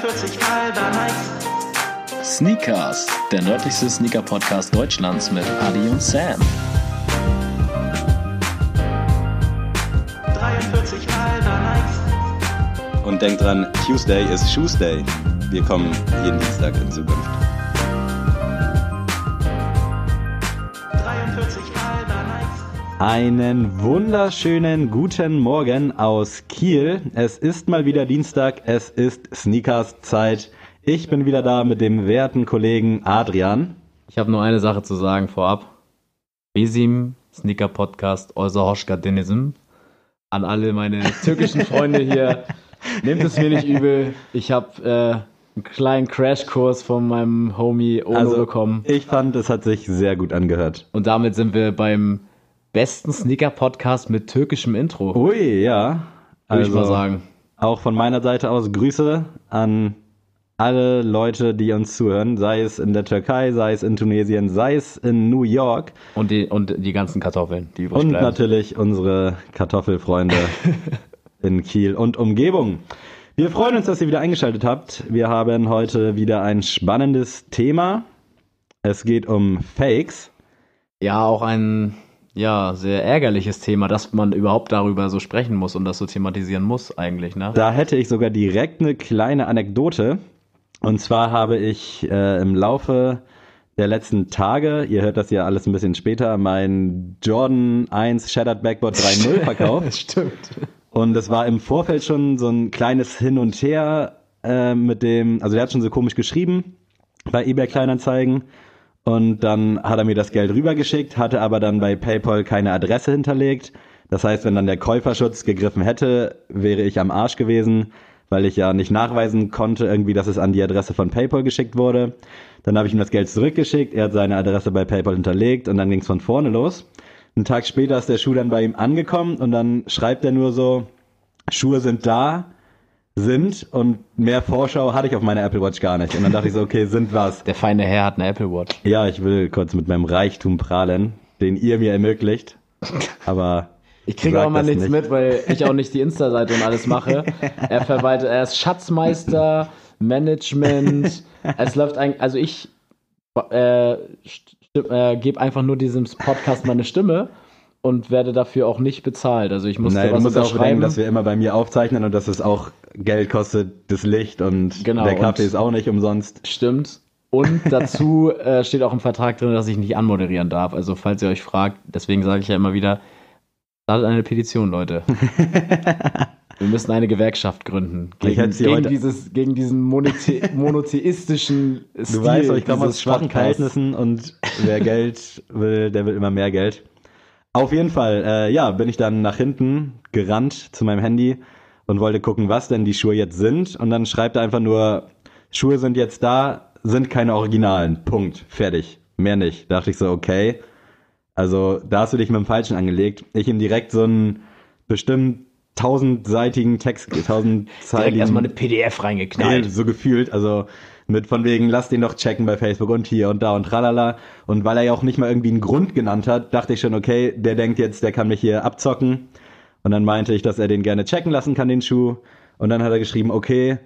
43 halber nice. Sneakers, der nördlichste Sneaker-Podcast Deutschlands mit Adi und Sam. 43 halber nice. Und denkt dran, Tuesday ist Tuesday. Wir kommen jeden Dienstag in Zukunft. Einen wunderschönen guten Morgen aus Kiel. Es ist mal wieder Dienstag, es ist Sneakers Zeit. Ich bin wieder da mit dem werten Kollegen Adrian. Ich habe nur eine Sache zu sagen vorab. Besim, Sneaker Podcast, Oysa Hoşka Denizim. An alle meine türkischen Freunde hier. Nehmt es mir nicht übel. Ich habe äh, einen kleinen Crashkurs von meinem Homie Ono Also bekommen. ich fand, es hat sich sehr gut angehört. Und damit sind wir beim besten Sneaker Podcast mit türkischem Intro. Ui, ja. Würde Also ich mal sagen. auch von meiner Seite aus Grüße an alle Leute, die uns zuhören, sei es in der Türkei, sei es in Tunesien, sei es in New York Und die, und die ganzen Kartoffeln, die übrig und bleiben. natürlich unsere Kartoffelfreunde in Kiel und Umgebung. Wir freuen uns, dass ihr wieder eingeschaltet habt. Wir haben heute wieder ein spannendes Thema. Es geht um Fakes. Ja, auch ein ja, sehr ärgerliches Thema, dass man überhaupt darüber so sprechen muss und das so thematisieren muss eigentlich, ne? Da hätte ich sogar direkt eine kleine Anekdote. Und zwar habe ich äh, im Laufe der letzten Tage, ihr hört das ja alles ein bisschen später, mein Jordan 1 Shattered Backboard 3.0 verkauft. Stimmt. Und es war im Vorfeld schon so ein kleines Hin und Her äh, mit dem, also der hat schon so komisch geschrieben bei eBay Kleinanzeigen. Und dann hat er mir das Geld rübergeschickt, hatte aber dann bei PayPal keine Adresse hinterlegt. Das heißt, wenn dann der Käuferschutz gegriffen hätte, wäre ich am Arsch gewesen, weil ich ja nicht nachweisen konnte, irgendwie, dass es an die Adresse von PayPal geschickt wurde. Dann habe ich ihm das Geld zurückgeschickt, er hat seine Adresse bei PayPal hinterlegt und dann ging es von vorne los. Einen Tag später ist der Schuh dann bei ihm angekommen und dann schreibt er nur so, Schuhe sind da, sind und mehr Vorschau hatte ich auf meiner Apple Watch gar nicht. Und dann dachte ich so, okay, sind was. Der feine Herr hat eine Apple Watch. Ja, ich will kurz mit meinem Reichtum prahlen, den ihr mir ermöglicht. Aber Ich kriege auch mal nichts nicht. mit, weil ich auch nicht die Insta-Seite und alles mache. Er verwaltet, er ist Schatzmeister, Management. Es läuft eigentlich, also ich äh, äh, gebe einfach nur diesem Podcast meine Stimme und werde dafür auch nicht bezahlt. Also ich musste du was musst auch bedenken, dass wir immer bei mir aufzeichnen und dass es auch Geld kostet, das Licht und Genau, der Kaffee und- ist auch nicht umsonst. Stimmt. Und dazu äh, steht auch im Vertrag drin, dass ich nicht anmoderieren darf. Also falls ihr euch fragt, deswegen sage ich ja immer wieder, startet eine Petition, Leute. Wir müssen eine Gewerkschaft gründen. Gegen, gegen, dieses, gegen diesen monothe monotheistischen Stil Du weißt, ich komme aus schwachen. Verhältnissen und wer Geld will, der will immer mehr Geld. Auf jeden Fall, äh, ja, bin ich dann nach hinten gerannt zu meinem Handy und wollte gucken, was denn die Schuhe jetzt sind. Und dann schreibt er einfach nur, Schuhe sind jetzt da, sind keine Originalen. Punkt. Fertig. Mehr nicht. Da dachte ich so, okay. Also da hast du dich mit dem Falschen angelegt. Ich ihm direkt so einen bestimmt tausendseitigen Text, Direkt tausendzeiligen erstmal eine PDF reingeknallt. So gefühlt, also mit von wegen, lass den doch checken bei Facebook und hier und da und tralala. Und weil er ja auch nicht mal irgendwie einen Grund genannt hat, dachte ich schon, okay, der denkt jetzt, der kann mich hier abzocken. Und dann meinte ich, dass er den gerne checken lassen kann, den Schuh. Und dann hat er geschrieben, okay,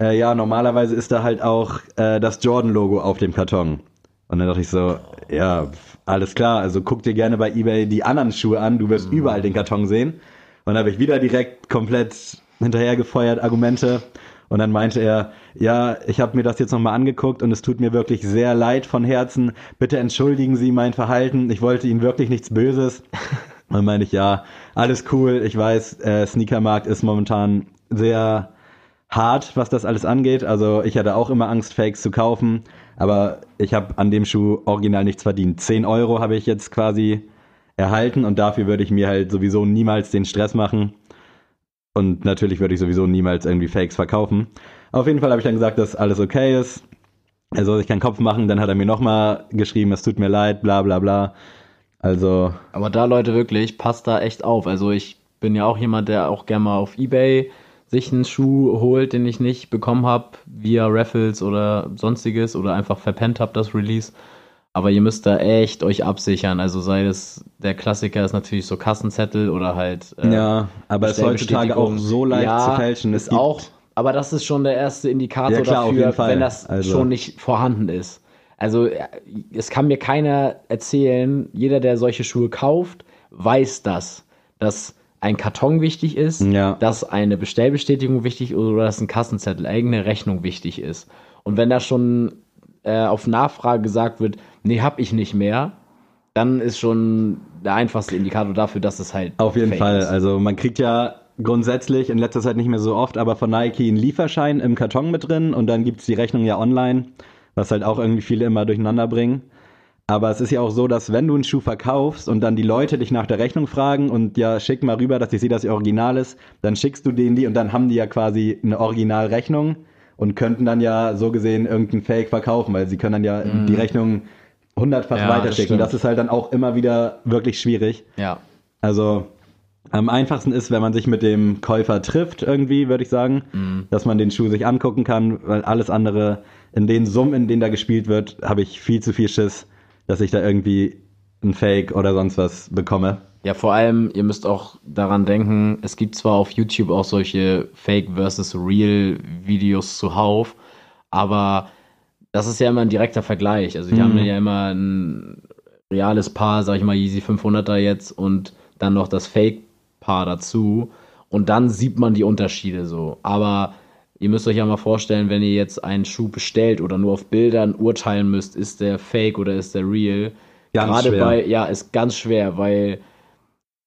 äh, ja, normalerweise ist da halt auch äh, das Jordan-Logo auf dem Karton. Und dann dachte ich so, ja, alles klar, also guck dir gerne bei eBay die anderen Schuhe an, du wirst überall den Karton sehen. Und dann habe ich wieder direkt komplett hinterhergefeuert, Argumente. Und dann meinte er, ja, ich habe mir das jetzt nochmal angeguckt und es tut mir wirklich sehr leid von Herzen. Bitte entschuldigen Sie mein Verhalten. Ich wollte Ihnen wirklich nichts Böses. Und dann meinte ich, ja, alles cool. Ich weiß, äh, Sneakermarkt ist momentan sehr hart, was das alles angeht. Also ich hatte auch immer Angst, Fakes zu kaufen. Aber ich habe an dem Schuh original nichts verdient. 10 Euro habe ich jetzt quasi erhalten und dafür würde ich mir halt sowieso niemals den Stress machen. Und natürlich würde ich sowieso niemals irgendwie Fakes verkaufen. Auf jeden Fall habe ich dann gesagt, dass alles okay ist. Er soll sich keinen Kopf machen. Dann hat er mir nochmal geschrieben, es tut mir leid, bla bla bla. Also, Aber da, Leute, wirklich, passt da echt auf. Also ich bin ja auch jemand, der auch gerne mal auf Ebay sich einen Schuh holt, den ich nicht bekommen habe, via Raffles oder sonstiges oder einfach verpennt habe, das Release. Aber ihr müsst da echt euch absichern. Also sei es, der Klassiker ist natürlich so Kassenzettel oder halt. äh, ja, aber es ist heutzutage auch so leicht ja, zu fälschen. Es Ist auch aber das ist schon der erste Indikator Ja, klar, dafür, wenn das Also- schon nicht vorhanden ist. Also äh, es kann mir keiner erzählen, jeder, der solche Schuhe kauft, weiß das, dass ein Karton wichtig ist, Ja. dass eine Bestellbestätigung wichtig ist oder dass ein Kassenzettel, eigene Rechnung wichtig ist. Und wenn da schon äh, auf Nachfrage gesagt wird, nee, hab ich nicht mehr, dann ist schon der einfachste Indikator dafür, dass es halt Auf jeden Fall. ist. Also man kriegt ja grundsätzlich in letzter Zeit nicht mehr so oft, aber von Nike einen Lieferschein im Karton mit drin und dann gibt's die Rechnung ja online, was halt auch irgendwie viele immer durcheinander bringen. Aber es ist ja auch so, dass wenn du einen Schuh verkaufst und dann die Leute dich nach der Rechnung fragen und ja, schick mal rüber, dass ich sehe, dass sie original ist, dann schickst du denen die und dann haben die ja quasi eine Originalrechnung und könnten dann ja so gesehen irgendeinen Fake verkaufen, weil sie können dann ja die Rechnung hundertfach. Ja, das weiterschicken. stimmt. Das ist halt dann auch immer wieder wirklich schwierig. Ja. Also am einfachsten ist, wenn man sich mit dem Käufer trifft, irgendwie, würde ich sagen, Mhm. dass man den Schuh sich angucken kann, weil alles andere, in den Summen, in denen da gespielt wird, habe ich viel zu viel Schiss, dass ich da irgendwie ein Fake oder sonst was bekomme. Ja, vor allem, ihr müsst auch daran denken, es gibt zwar auf YouTube auch solche Fake versus Real Videos zuhauf, aber das ist ja immer ein direkter Vergleich. Also die haben ja immer ein reales Paar, sag ich mal, Yeezy 500er jetzt und dann noch das Fake-Paar dazu und dann sieht man die Unterschiede so. Aber ihr müsst euch ja mal vorstellen, wenn ihr jetzt einen Schuh bestellt oder nur auf Bildern urteilen müsst, ist der Fake oder ist der Real. Ganz Gerade schwer. bei, ja, ist ganz schwer, weil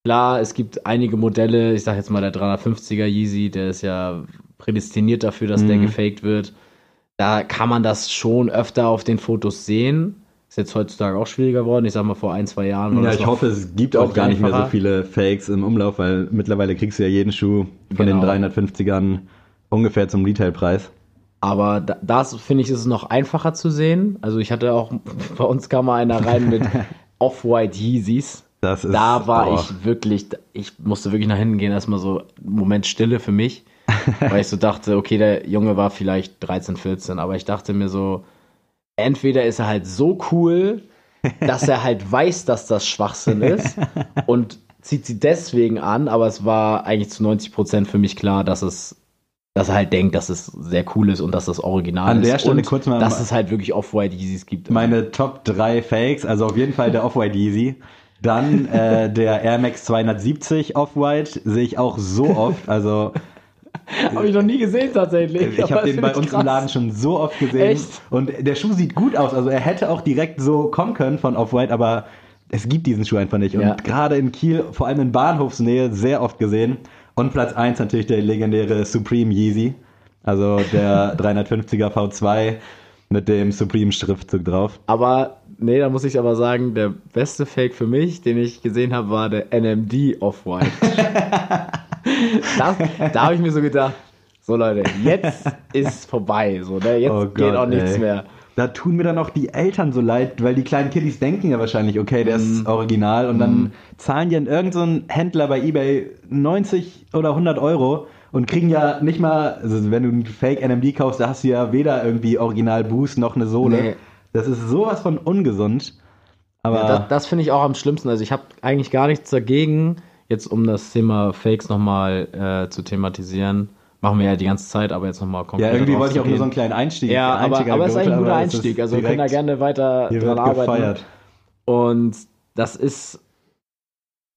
klar, es gibt einige Modelle, ich sag jetzt mal der 350er Yeezy, der ist ja prädestiniert dafür, dass der Mhm. gefaked wird. Da kann man das schon öfter auf den Fotos sehen. Ist jetzt heutzutage auch schwieriger geworden. Ich sag mal, vor ein, zwei Jahren war Ja, ich hoffe, es gibt auch gar nicht mehr so viele Fakes im Umlauf, weil mittlerweile kriegst du ja jeden Schuh von den Genau. 350ern ungefähr zum Retailpreis. Aber da, das finde ich, ist es noch einfacher zu sehen. Also ich hatte auch, bei uns kam mal einer rein mit Off-White Yeezys. Das ist, Da war oh. ich wirklich, ich musste wirklich nach hinten gehen, erstmal so Moment Stille für mich, weil ich so dachte, okay, der Junge war vielleicht 13, 14, aber ich dachte mir so, entweder ist er halt so cool, dass er halt weiß, dass das Schwachsinn ist und zieht sie deswegen an, aber es war eigentlich zu 90 Prozent für mich klar, dass es dass er halt denkt, dass es sehr cool ist und dass das Original An ist. der Stelle kurz mal- dass es halt wirklich Off-White Yeezys gibt. Meine Top 3 Fakes, also auf jeden Fall der Off-White Yeezy. Dann äh, der Air Max 270 Off-White sehe ich auch so oft. Also Habe ich noch nie gesehen tatsächlich. ich habe den bei uns im krass. Laden schon so oft gesehen. Echt? Und der Schuh sieht gut aus. Also er hätte auch direkt so kommen können von Off-White, aber es gibt diesen Schuh einfach nicht. Und Ja. gerade in Kiel, vor allem in Bahnhofsnähe, sehr oft gesehen. Und Platz 1 natürlich der legendäre Supreme Yeezy. Also der 350er V2 mit dem Supreme-Schriftzug drauf. Aber, nee, da muss ich aber sagen, der beste Fake für mich, den ich gesehen habe, war der NMD Off-White. das, da habe ich mir so gedacht, so Leute, jetzt ist vorbei. So, ne? Jetzt Oh geht Gott, auch nichts ey. mehr. Da tun mir dann auch die Eltern so leid, weil die kleinen Kiddies denken ja wahrscheinlich, okay, der Mhm. ist original und dann zahlen die an irgendeinen so Händler bei eBay 90 oder 100 Euro und kriegen ja nicht mal, also wenn du einen Fake NMD kaufst, da hast du ja weder irgendwie Original Boost noch eine Sohle. Nee. Das ist sowas von ungesund. Aber Ja, das das finde ich auch am schlimmsten. Also ich habe eigentlich gar nichts dagegen, jetzt um das Thema Fakes nochmal äh, zu thematisieren. Machen wir ja die ganze Zeit, aber jetzt nochmal konkret. ja, irgendwie wollte ich auch nur so einen kleinen Einstieg. Ja, aber, Einstieg aber es ist eigentlich ein guter Einstieg. Also wir können da gerne weiter dran arbeiten. gefeiert. Und das ist,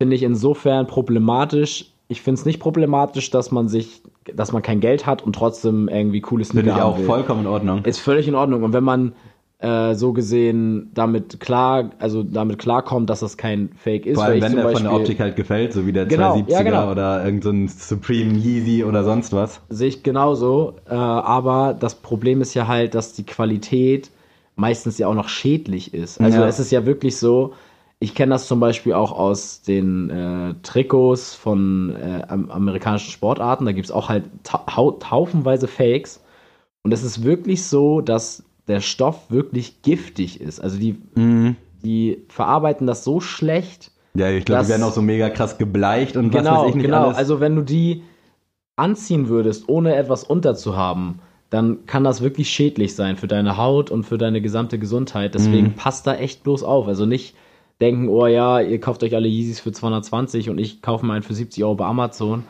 finde ich, insofern problematisch. Ich finde es nicht problematisch, dass man sich, dass man kein Geld hat und trotzdem irgendwie cooles Finde Sneaker ich auch will. vollkommen in Ordnung. Ist völlig in Ordnung. Und wenn man äh, so gesehen damit klar, also damit klarkommt, dass das kein Fake ist, Vor weil allem, wenn der von der Beispiel- Optik halt gefällt, so wie der Genau, 270er ja, genau. oder irgendein so Supreme Yeezy oder sonst was. Sehe ich genauso. Äh, aber das Problem ist ja halt, dass die Qualität meistens ja auch noch schädlich ist. Also Ja. es ist ja wirklich so, ich kenne das zum Beispiel auch aus den äh, Trikots von äh, am, amerikanischen Sportarten. Da gibt es auch halt ta hau haufenweise Fakes. Und es ist wirklich so, dass der Stoff wirklich giftig ist. Also die, die verarbeiten das so schlecht. Ja, ich glaube, die werden auch so mega krass gebleicht und was Genau, weiß ich nicht genau. alles. Also wenn du die anziehen würdest, ohne etwas unterzuhaben, dann kann das wirklich schädlich sein für deine Haut und für deine gesamte Gesundheit. Deswegen Mhm. passt da echt bloß auf. Also nicht denken, oh ja, ihr kauft euch alle Yeezys für 220 und ich kaufe mir einen für 70 Euro bei Amazon.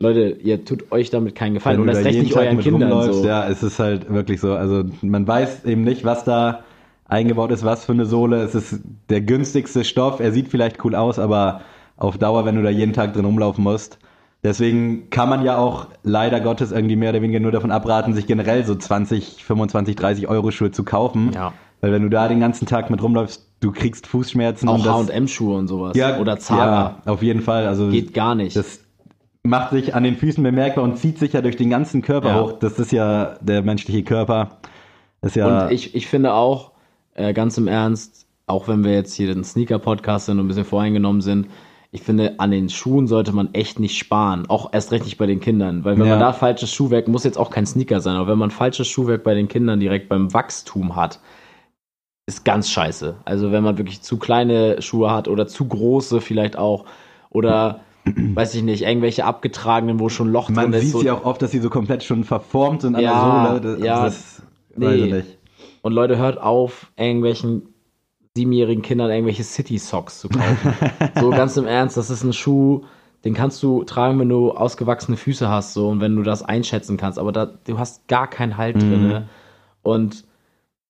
Leute, ihr tut euch damit keinen Gefallen. Und du das da recht nicht Tag euren Kindern rumläufst, so. Ja, es ist halt wirklich so. Also man weiß eben nicht, was da eingebaut ist, was für eine Sohle. Es ist der günstigste Stoff. Er sieht vielleicht cool aus, aber auf Dauer, wenn du da jeden Tag drin rumlaufen musst. Deswegen kann man ja auch leider Gottes irgendwie mehr oder weniger nur davon abraten, sich generell so 20, 25, 30 Euro Schuhe zu kaufen. Ja. Weil wenn du da den ganzen Tag mit rumläufst, du kriegst Fußschmerzen. Auch und H&M-Schuhe und sowas. ja, Oder Zara. Ja, auf jeden Fall. Also Geht gar nicht. das macht sich an den Füßen bemerkbar und zieht sich ja durch den ganzen Körper Ja. hoch. Das ist ja der menschliche Körper. Ist ja Und ich, ich finde auch, äh, ganz im Ernst, auch wenn wir jetzt hier den Sneaker-Podcast sind und ein bisschen voreingenommen sind, ich finde, an den Schuhen sollte man echt nicht sparen. Auch erst recht nicht bei den Kindern. Weil wenn Ja. man da falsches Schuhwerk, muss jetzt auch kein Sneaker sein, aber wenn man falsches Schuhwerk bei den Kindern direkt beim Wachstum hat, ist ganz scheiße. Also wenn man wirklich zu kleine Schuhe hat oder zu große vielleicht auch oder weiß ich nicht, irgendwelche abgetragenen, wo schon Loch man drin ist. sieht so- ja auch oft, dass sie so komplett schon verformt sind an Ja, der Sohle. Das, ja, das weiß ich nee. nicht. Und Leute, hört auf, irgendwelchen siebenjährigen Kindern irgendwelche City Socks zu kaufen. so ganz im Ernst, das ist ein Schuh, den kannst du tragen, wenn du ausgewachsene Füße hast, so und wenn du das einschätzen kannst. Aber da, du hast gar keinen Halt Mhm. drinne. Und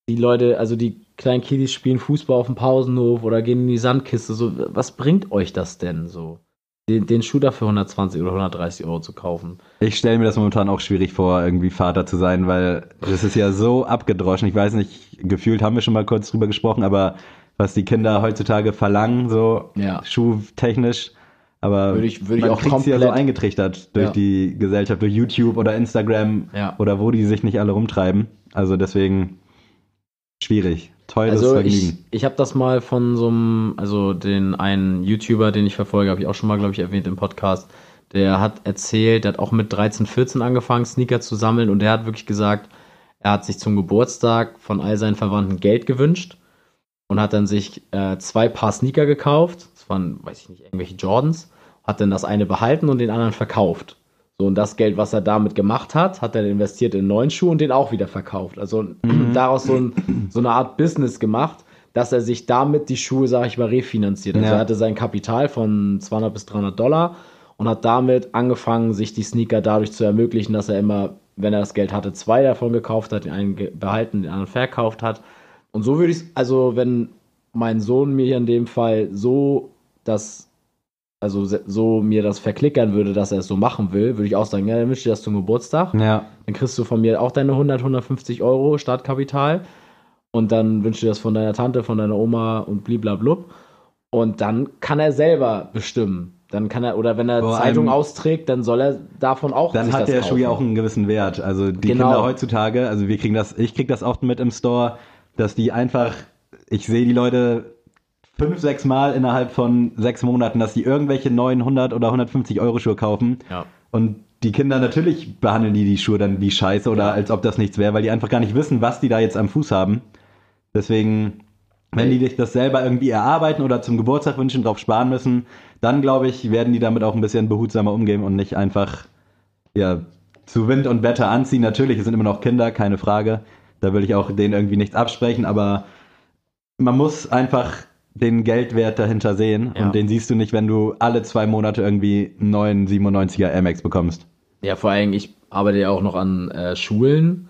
die Leute, also die kleinen Kiddies spielen Fußball auf dem Pausenhof oder gehen in die Sandkiste. So, was bringt euch das denn so? Den, den Schuh dafür 120 oder 130 Euro zu kaufen. Ich stelle mir das momentan auch schwierig vor, irgendwie Vater zu sein, weil das ist ja so abgedroschen. Ich weiß nicht, gefühlt haben wir schon mal kurz drüber gesprochen, aber was die Kinder heutzutage verlangen, so Ja. schuhtechnisch, aber Würde ich- würde ich man auch kriegt's ja so komplett- eingetrichtert durch Ja. die Gesellschaft, durch YouTube oder Instagram Ja. oder wo die sich nicht alle rumtreiben. Also deswegen schwierig. Teures Also ich, Vergnügen. ich habe das mal von so einem, also den einen YouTuber, den ich verfolge, habe ich auch schon mal, glaube ich, erwähnt im Podcast. Der hat erzählt, der hat auch mit 13, 14 angefangen, Sneaker zu sammeln und der hat wirklich gesagt, er hat sich zum Geburtstag von all seinen Verwandten Geld gewünscht und hat dann sich äh, zwei Paar Sneaker gekauft. Das waren, weiß ich nicht, irgendwelche Jordans. Hat dann das eine behalten und den anderen verkauft. So, und das Geld, was er damit gemacht hat, hat er investiert in neuen Schuh und den auch wieder verkauft. Also daraus so, ein, so eine Art Business gemacht, dass er sich damit die Schuhe, sage ich mal, refinanziert. Also Ja. er hatte sein Kapital von 200 bis 300 Dollar und hat damit angefangen, sich die Sneaker dadurch zu ermöglichen, dass er immer, wenn er das Geld hatte, zwei davon gekauft hat, den einen behalten, den anderen verkauft hat. Und so würde ich also wenn mein Sohn mir hier in dem Fall so das, also so mir das verklickern würde, dass er es so machen will, würde ich auch sagen, ja, dann wünsche ich dir das zum Geburtstag. Ja, Dann kriegst du von mir auch deine 100, 150 Euro Startkapital. Und dann wünschst du das von deiner Tante, von deiner Oma und bliblablub. Und dann kann er selber bestimmen. Dann kann er, oder wenn er Vor Zeitung austrägt, dann soll er davon auch dann hat der Schuh ja auch einen gewissen Wert. Also die Genau. Kinder heutzutage, also wir kriegen das, ich krieg das oft mit im Store, dass die einfach, ich sehe die Leute fünf, sechs Mal innerhalb von sechs Monaten, dass die irgendwelche 900 oder 150 Euro Schuhe kaufen. Ja. Und die Kinder natürlich behandeln die die Schuhe dann wie Scheiße oder als ob das nichts wäre, weil die einfach gar nicht wissen, was die da jetzt am Fuß haben. Deswegen, wenn die sich das selber irgendwie erarbeiten oder zum Geburtstag wünschen, drauf sparen müssen, dann glaube ich, werden die damit auch ein bisschen behutsamer umgehen und nicht einfach ja, zu Wind und Wetter anziehen. Natürlich, es sind immer noch Kinder, keine Frage. Da will ich auch denen irgendwie nichts absprechen, aber man muss einfach den Geldwert dahinter sehen Ja. und den siehst du nicht, wenn du alle zwei Monate irgendwie einen neuen 97er Air Max bekommst. Ja, vor allem, ich arbeite ja auch noch an äh, Schulen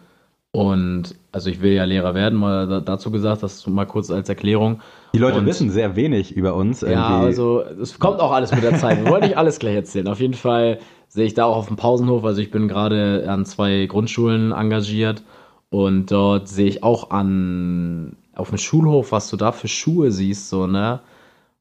und also ich will ja Lehrer werden, mal da, dazu gesagt, das mal kurz als Erklärung. Die Leute Und- wissen sehr wenig über uns. Ja, irgendwie. also es kommt auch alles mit der Zeit. Wir wollen nicht alles gleich erzählen. Auf jeden Fall sehe ich da auch auf dem Pausenhof, also ich bin gerade an zwei Grundschulen engagiert und dort sehe ich auch an auf dem Schulhof, was du da für Schuhe siehst, so, ne?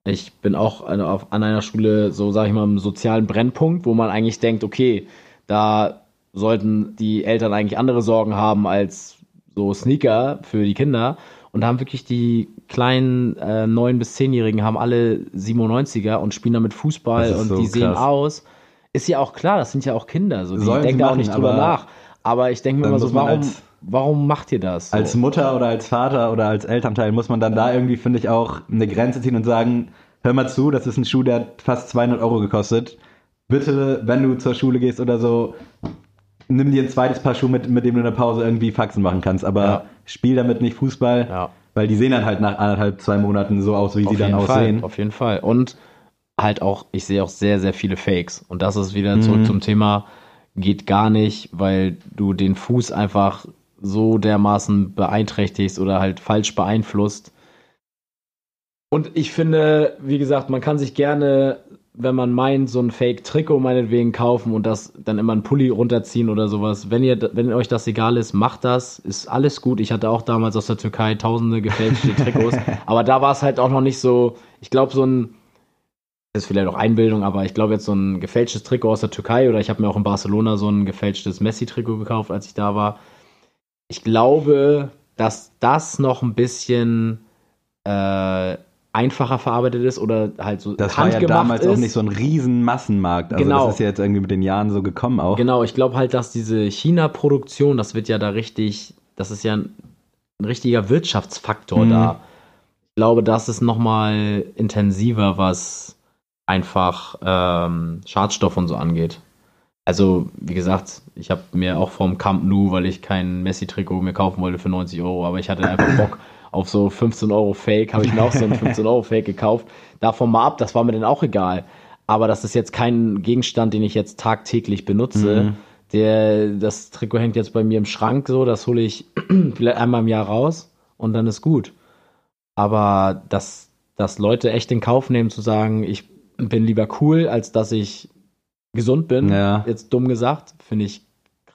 Ich bin auch an, auf, an einer Schule, so sage ich mal, im sozialen Brennpunkt, wo man eigentlich denkt, okay, da sollten die Eltern eigentlich andere Sorgen haben als so Sneaker für die Kinder und haben wirklich die kleinen äh, 9- bis 10-Jährigen haben alle 97er und spielen damit Fußball und so die sehen krass. aus. Ist ja auch klar, das sind ja auch Kinder, so die Sollen denken da auch nicht drüber nach. Aber ich denke mir immer so, warum, als- warum macht ihr das? So? als Mutter oder als Vater oder als Elternteil muss man dann da irgendwie, finde ich, auch eine Grenze ziehen und sagen, hör mal zu, das ist ein Schuh, der hat fast 200 Euro gekostet. Bitte, wenn du zur Schule gehst oder so, nimm dir ein zweites Paar Schuhe mit, mit dem du in der Pause irgendwie Faxen machen kannst. Aber Ja. spiel damit nicht Fußball, Ja. weil die sehen dann halt nach anderthalb, zwei Monaten so aus, wie sie auf dann jeden aussehen. Fall, auf jeden Fall. Und halt auch, ich sehe auch sehr, sehr viele Fakes. Und das ist wieder zurück Mhm. zum Thema, geht gar nicht, weil du den Fuß einfach so dermaßen beeinträchtigst oder halt falsch beeinflusst. Und ich finde, wie gesagt, man kann sich gerne, wenn man meint, so ein Fake-Trikot meinetwegen kaufen und das dann immer einen Pulli runterziehen oder sowas. Wenn ihr, wenn euch das egal ist, macht das. Ist alles gut. Ich hatte auch damals aus der Türkei tausende gefälschte Trikots. aber da war es halt auch noch nicht so, ich glaube, so ein, ist vielleicht auch Einbildung, aber ich glaube jetzt so ein gefälschtes Trikot aus der Türkei oder ich habe mir auch in Barcelona so ein gefälschtes Messi-Trikot gekauft, als ich da war. Ich glaube, dass das noch ein bisschen äh, einfacher verarbeitet ist oder halt so Das war ja handgemacht damals ist. auch nicht so ein riesen Massenmarkt. Also Genau. das ist ja jetzt irgendwie mit den Jahren so gekommen auch. Genau, ich glaube halt, dass diese China-Produktion, das wird ja da richtig, das ist ja ein, ein richtiger Wirtschaftsfaktor Mhm. da. Ich glaube, das ist nochmal intensiver, was einfach ähm, Schadstoff und so angeht. Also, wie gesagt, ich habe mir auch vom Camp Nou, weil ich kein Messi-Trikot mir kaufen wollte für 90 Euro, aber ich hatte einfach Bock auf so 15 Euro Fake, habe ich mir auch so ein 15 Euro Fake gekauft. Davon mal ab, das war mir dann auch egal. Aber das ist jetzt kein Gegenstand, den ich jetzt tagtäglich benutze. Mhm. Der, das Trikot hängt jetzt bei mir im Schrank so, das hole ich vielleicht einmal im Jahr raus und dann ist gut. Aber dass, dass Leute echt in Kauf nehmen, zu sagen, ich bin lieber cool, als dass ich gesund bin, Ja. jetzt dumm gesagt, finde ich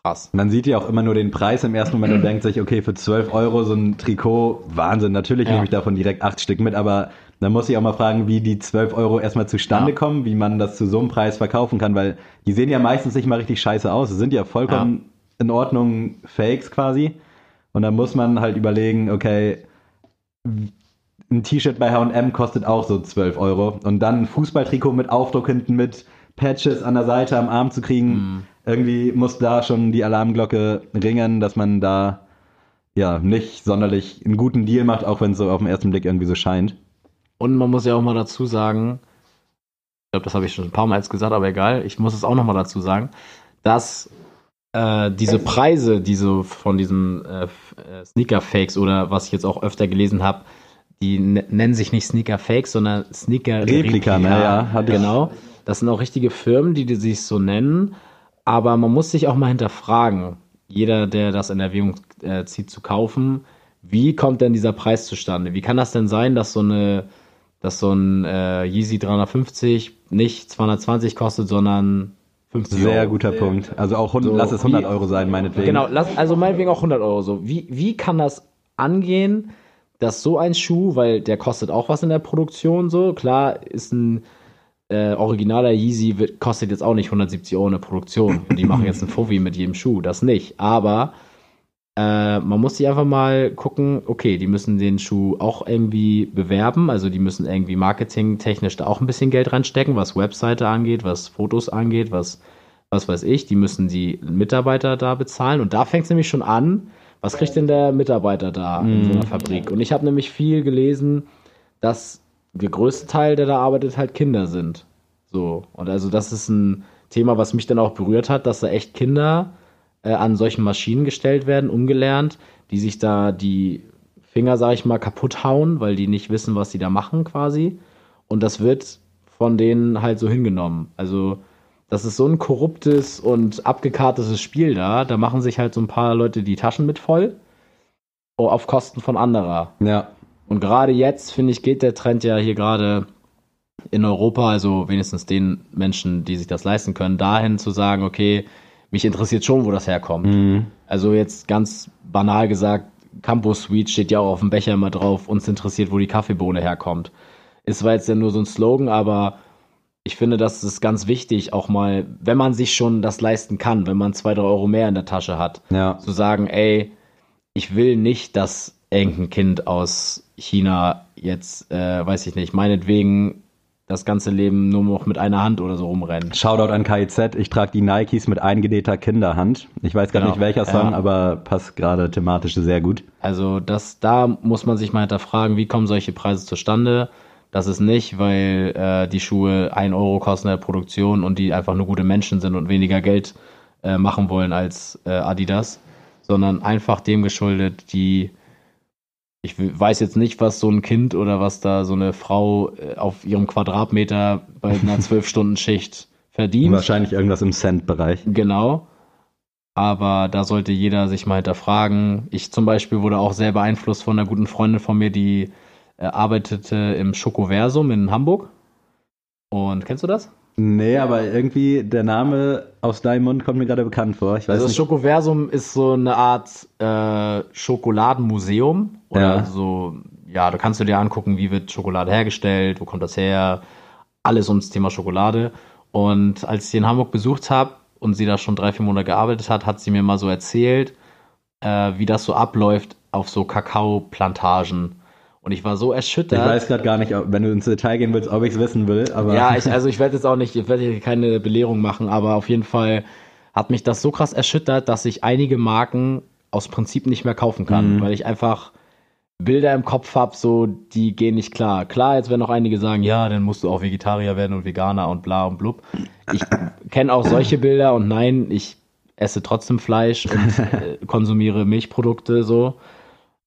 krass. Man sieht ja auch immer nur den Preis im ersten Moment und denkt sich, okay, für 12 Euro so ein Trikot, Wahnsinn, natürlich Ja. nehme ich davon direkt acht Stück mit, aber dann muss ich auch mal fragen, wie die 12 Euro erstmal zustande Ja. kommen, wie man das zu so einem Preis verkaufen kann, weil die sehen ja meistens nicht mal richtig scheiße aus. Es sind ja vollkommen in Ordnung Fakes quasi. Und dann muss man halt überlegen, okay, ein T-Shirt bei H&M kostet auch so 12 Euro. Und dann ein Fußballtrikot mit Aufdruck hinten mit Patches an der Seite am Arm zu kriegen, Mhm. irgendwie muss da schon die Alarmglocke ringen, dass man da ja nicht sonderlich einen guten Deal macht, auch wenn es so auf den ersten Blick irgendwie so scheint. Und man muss ja auch mal dazu sagen, ich glaube, das habe ich schon ein paar Mal jetzt gesagt, aber egal, ich muss es auch noch mal dazu sagen, dass äh, diese Preise, die so von diesen äh, äh, Sneaker-Fakes oder was ich jetzt auch öfter gelesen habe, die ne- nennen sich nicht Sneaker-Fakes, sondern sneaker Replika, ne, ja, hatte ich- Genau. Das sind auch richtige Firmen, die, die sich so nennen. Aber man muss sich auch mal hinterfragen, jeder, der das in Erwägung äh, zieht, zu kaufen, wie kommt denn dieser Preis zustande? Wie kann das denn sein, dass so eine, dass so ein äh, Yeezy 350 nicht 220 kostet, sondern 50 Sehr Euro? guter Punkt. Also auch 100, So, lass es 100 wie- Euro sein, meinetwegen. Genau, lass, also meinetwegen auch 100 Euro so. Wie, wie kann das angehen, dass so ein Schuh, weil der kostet auch was in der Produktion so, klar ist ein äh, originaler Yeezy wird, kostet jetzt auch nicht 170 Euro in der Produktion. Und die machen jetzt ein Fovi mit jedem Schuh, das nicht. Aber äh, man muss sich einfach mal gucken, okay, die müssen den Schuh auch irgendwie bewerben, also die müssen irgendwie marketingtechnisch da auch ein bisschen Geld reinstecken, was Webseite angeht, was Fotos angeht, was was weiß ich, die müssen die Mitarbeiter da bezahlen und da fängt es nämlich schon an, was kriegt denn der Mitarbeiter da in so einer Fabrik? Und ich habe nämlich viel gelesen, dass der größte Teil, der da arbeitet, halt Kinder sind. So, und also das ist ein Thema, was mich dann auch berührt hat, dass da echt Kinder äh, an solchen Maschinen gestellt werden, ungelernt, die sich da die Finger, sag ich mal, kaputt hauen, weil die nicht wissen, was sie da machen quasi. Und das wird von denen halt so hingenommen. Also das ist so ein korruptes und abgekartetes Spiel da. Da machen sich halt so ein paar Leute die Taschen mit voll. oh, Auf Kosten von anderer. Ja. Und gerade jetzt, finde ich, geht der Trend ja hier gerade in Europa, also wenigstens den Menschen, die sich das leisten können, dahin zu sagen, okay, mich interessiert schon, wo das herkommt. Mhm. Also jetzt ganz banal gesagt, Campus Suite steht ja auch auf dem Becher immer drauf, uns interessiert, wo die Kaffeebohne herkommt. Ist zwar jetzt ja nur so ein Slogan, aber ich finde, das ist ganz wichtig, auch mal, wenn man sich schon das leisten kann, wenn man zwei, drei Euro mehr in der Tasche hat, Ja. zu sagen, ey, ich will nicht, dass irgendein Kind aus China jetzt, äh, weiß ich nicht, meinetwegen das ganze Leben nur noch mit einer Hand oder so rumrennt. Shoutout an KIZ. Ich trage die Nikes mit eingenähter Kinderhand. Ich weiß gar Genau. nicht welcher Song, Ja. aber passt gerade thematisch sehr gut. Also das, da muss man sich mal hinterfragen, wie kommen solche Preise zustande? Das ist nicht, weil äh, die Schuhe 1 Euro kosten in der Produktion und die einfach nur gute Menschen sind und weniger Geld äh, machen wollen als äh, Adidas, sondern einfach dem geschuldet, die ich weiß jetzt nicht, was so ein Kind oder was da so eine Frau äh, auf ihrem Quadratmeter bei einer 12-Stunden-Schicht verdient. Wahrscheinlich irgendwas im Cent-Bereich. Genau. Aber da sollte jeder sich mal hinterfragen. Ich zum Beispiel wurde auch sehr beeinflusst von einer guten Freundin von mir, die äh, arbeitete im Schokoversum in Hamburg. Und kennst du das? Nee, aber irgendwie der Name aus deinem Mund kommt mir gerade bekannt vor. Ich weiß Also das. Schokoversum ist so eine Art äh, Schokoladenmuseum. Oder Ja. so, ja, da kannst du dir angucken, wie wird Schokolade hergestellt, wo kommt das her, alles ums Thema Schokolade. Und als ich sie in Hamburg besucht habe und sie da schon drei, vier Monate gearbeitet hat, hat sie mir mal so erzählt, äh, wie das so abläuft auf so Kakaoplantagen. Und ich war so erschüttert. Ich weiß gerade gar nicht, wenn du ins Detail gehen willst, ob ich es wissen will, aber Ja, ich, also ich werde jetzt auch nicht, ich werde hier keine Belehrung machen, aber auf jeden Fall hat mich das so krass erschüttert, dass ich einige Marken aus Prinzip nicht mehr kaufen kann, Mhm. weil ich einfach Bilder im Kopf habe, so die gehen nicht klar. Klar, jetzt werden auch einige sagen, ja, dann musst du auch Vegetarier werden und Veganer und bla und blub. Ich kenne auch solche Bilder und nein, ich esse trotzdem Fleisch und äh, konsumiere Milchprodukte so.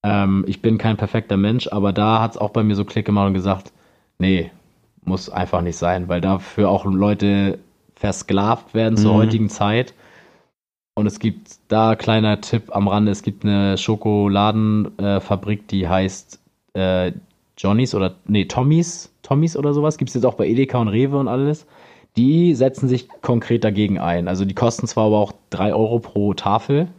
Ähm, ich bin kein perfekter Mensch, aber da hat es auch bei mir so Klick gemacht und gesagt, nee, muss einfach nicht sein, weil dafür auch Leute versklavt werden zur Mhm. heutigen Zeit. Und es gibt da kleiner Tipp am Rande, es gibt eine Schokoladenfabrik, die heißt äh, Johnny's oder nee, Tommy's, Tommy's oder sowas. Gibt es jetzt auch bei Edeka und Rewe und alles. Die setzen sich konkret dagegen ein. Also die kosten zwar aber auch 3 Euro pro Tafel,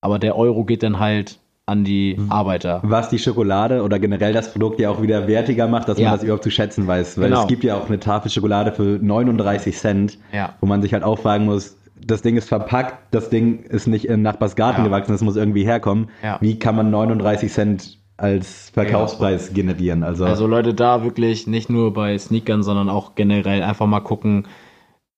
aber der Euro geht dann halt an die Mhm. Arbeiter. was die Schokolade oder generell das Produkt ja auch wieder wertiger macht, dass Ja. man das überhaupt zu schätzen weiß. Weil Genau. es gibt ja auch eine Tafel Schokolade für 39 Cent, Ja. wo man sich halt auch fragen muss, das Ding ist verpackt, das Ding ist nicht im Nachbarsgarten Ja. gewachsen, das muss irgendwie herkommen. Wie kann man 39 Cent als Verkaufspreis generieren? Also, Also Leute, da wirklich nicht nur bei Sneakern, sondern auch generell einfach mal gucken,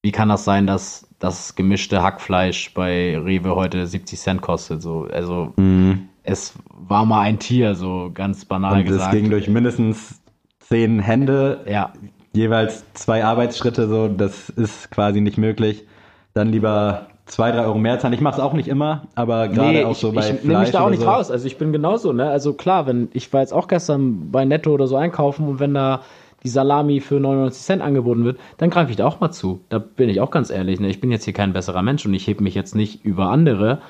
wie kann das sein, dass das gemischte Hackfleisch bei Rewe heute 70 Cent kostet. So, also mh. Es war mal ein Tier, so ganz banal und gesagt. ging durch mindestens zehn Hände, ja, jeweils zwei Arbeitsschritte, so, das ist quasi nicht möglich. Dann lieber zwei, drei Euro mehr zahlen. Ich mache es auch nicht immer, aber gerade nee, auch ich, so bei ich Fleisch nehme mich da auch nicht so. raus. Also ich bin genauso, ne? Also klar, wenn ich war jetzt auch gestern bei Netto oder so einkaufen und wenn da die Salami für 99 Cent angeboten wird, dann greife ich da auch mal zu. Da bin ich auch ganz ehrlich. Ne? Ich bin jetzt hier kein besserer Mensch und ich hebe mich jetzt nicht über andere,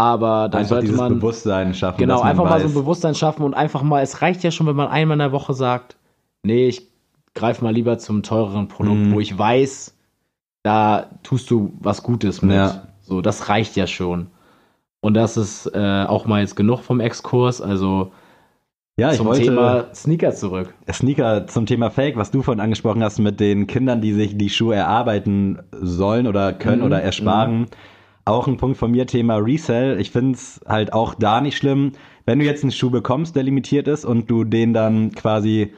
aber dann Einfach sollte man Bewusstsein schaffen. Genau, einfach mal so ein Bewusstsein schaffen und einfach mal, es reicht ja schon, wenn man einmal in der Woche sagt, nee, ich greife mal lieber zum teureren Produkt, Mhm. wo ich weiß, da tust du was Gutes mit. Ja. So, das reicht ja schon. Und das ist äh, auch mal jetzt genug vom Exkurs, also Ja, ich zum wollte Thema Sneaker zurück. Sneaker zum Thema Fake, was du vorhin angesprochen hast mit den Kindern, die sich die Schuhe erarbeiten sollen oder können Mhm, oder ersparen. Auch ein Punkt von mir, Thema Resell. Ich finde es halt auch da nicht schlimm, wenn du jetzt einen Schuh bekommst, der limitiert ist und du den dann quasi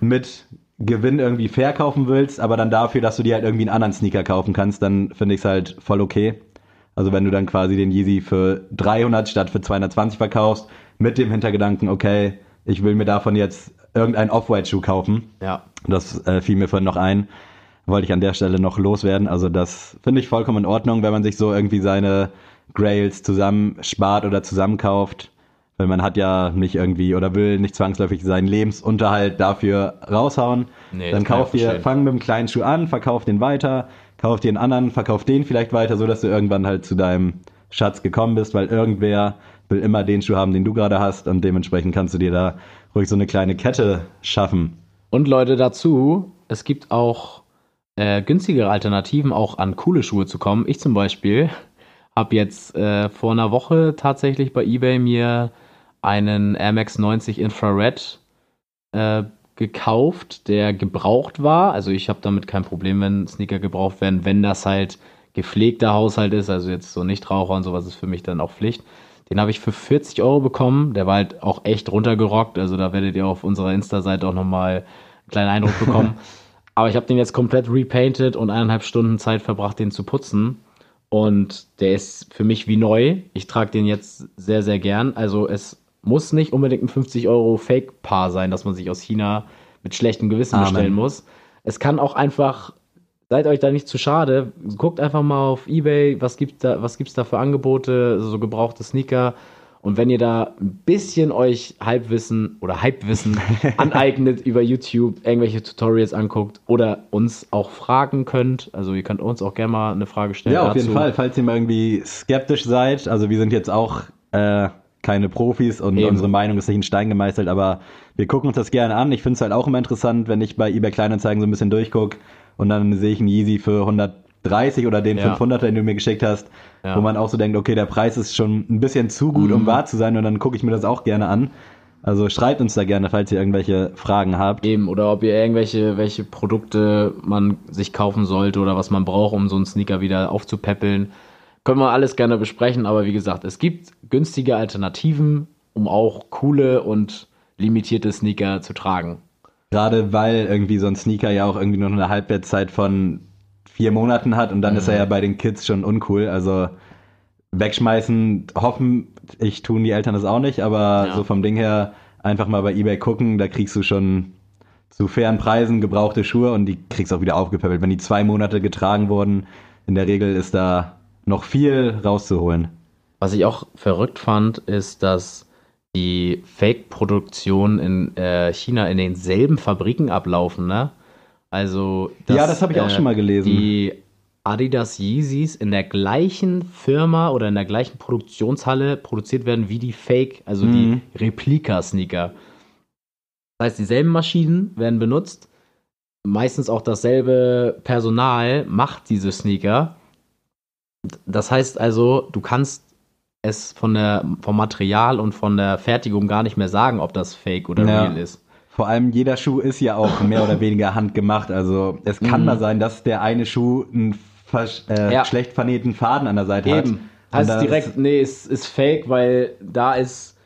mit Gewinn irgendwie verkaufen willst, aber dann dafür, dass du dir halt irgendwie einen anderen Sneaker kaufen kannst, dann finde ich es halt voll okay. Also wenn du dann quasi den Yeezy für 300 statt für 220 verkaufst, mit dem Hintergedanken, okay, ich will mir davon jetzt irgendeinen Off-White-Schuh kaufen. Ja. Das äh, fiel mir vorhin noch ein. Wollte ich an der Stelle noch loswerden. Also das finde ich vollkommen in Ordnung, wenn man sich so irgendwie seine Grails zusammenspart oder zusammenkauft. Weil man hat ja nicht irgendwie oder will nicht zwangsläufig seinen Lebensunterhalt dafür raushauen. Nee, dann das kann ich kauf dir, verstehen. fang mit dem kleinen Schuh an, verkauf den weiter, kauf dir einen anderen, verkauf den vielleicht weiter, so dass du irgendwann halt zu deinem Schatz gekommen bist, weil irgendwer will immer den Schuh haben, den du gerade hast und dementsprechend kannst du dir da ruhig so eine kleine Kette schaffen. Und Leute dazu, es gibt auch äh, günstigere Alternativen, auch an coole Schuhe zu kommen. Ich zum Beispiel habe jetzt äh, vor einer Woche tatsächlich bei eBay mir einen Air Max 90 Infrared äh, gekauft, der gebraucht war. Also ich habe damit kein Problem, wenn Sneaker gebraucht werden, wenn das halt gepflegter Haushalt ist, also jetzt so Nichtraucher und sowas ist für mich dann auch Pflicht. Den habe ich für 40 Euro bekommen. Der war halt auch echt runtergerockt. Also da werdet ihr auf unserer Insta-Seite auch nochmal einen kleinen Eindruck bekommen. Aber ich habe den jetzt komplett repainted und eineinhalb Stunden Zeit verbracht, den zu putzen. Und der ist für mich wie neu. Ich trage den jetzt sehr, sehr gern. Also es muss nicht unbedingt ein 50 Euro Fake-Paar sein, dass man sich aus China mit schlechtem Gewissen Amen. bestellen muss. Es kann auch einfach, seid euch da nicht zu schade, guckt einfach mal auf Ebay, was gibt da, was gibt's da für Angebote, so gebrauchte Sneaker Und wenn ihr da ein bisschen euch Halbwissen oder Halbwissen aneignet über YouTube, irgendwelche Tutorials anguckt oder uns auch fragen könnt, also ihr könnt uns auch gerne mal eine Frage stellen. Ja, auf jeden dazu. Fall, falls ihr mal irgendwie skeptisch seid. Also wir sind jetzt auch äh, keine Profis und Eben. unsere Meinung ist nicht in Stein gemeißelt, aber wir gucken uns das gerne an. Ich finde es halt auch immer interessant, wenn ich bei eBay Kleinanzeigen so ein bisschen durchgucke und dann sehe ich einen Yeezy für 130 oder den Ja. 500, den du mir geschickt hast, Ja. wo man auch so denkt, okay, der Preis ist schon ein bisschen zu gut, um Mhm. wahr zu sein und dann gucke ich mir das auch gerne an. Also schreibt uns da gerne, falls ihr irgendwelche Fragen habt. Eben, oder ob ihr irgendwelche welche Produkte man sich kaufen sollte oder was man braucht, um so einen Sneaker wieder aufzupäppeln. Können wir alles gerne besprechen, aber wie gesagt, es gibt günstige Alternativen, um auch coole und limitierte Sneaker zu tragen. Gerade weil irgendwie so ein Sneaker ja auch irgendwie nur eine Halbwertszeit von vier Monaten hat und dann ist er Mhm. ja bei den Kids schon uncool. Also wegschmeißen, hoffen, ich tun die Eltern das auch nicht, aber Ja. so vom Ding her einfach mal bei eBay gucken, da kriegst du schon zu fairen Preisen gebrauchte Schuhe und die kriegst auch wieder aufgepäppelt. Wenn die zwei Monate getragen wurden, in der Regel ist da noch viel rauszuholen. Was ich auch verrückt fand, ist, dass die Fake-Produktionen in äh, China in denselben Fabriken ablaufen, ne? Also Ja, das habe ich auch schon mal gelesen. Die Adidas Yeezys in der gleichen Firma oder in der gleichen Produktionshalle produziert werden wie die Fake, also Mhm. die Replika-Sneaker. Das heißt, dieselben Maschinen werden benutzt, meistens auch dasselbe Personal macht diese Sneaker. Das heißt also, du kannst es von der, vom Material und von der Fertigung gar nicht mehr sagen, ob das Fake oder Ja. real ist. Vor allem jeder Schuh ist ja auch mehr oder weniger handgemacht. Also es kann Mhm. mal sein, dass der eine Schuh einen äh, Ja. schlecht vernähten Faden an der Seite hat. Eben. Und Heißt da direkt, nee, es ist fake, weil da ist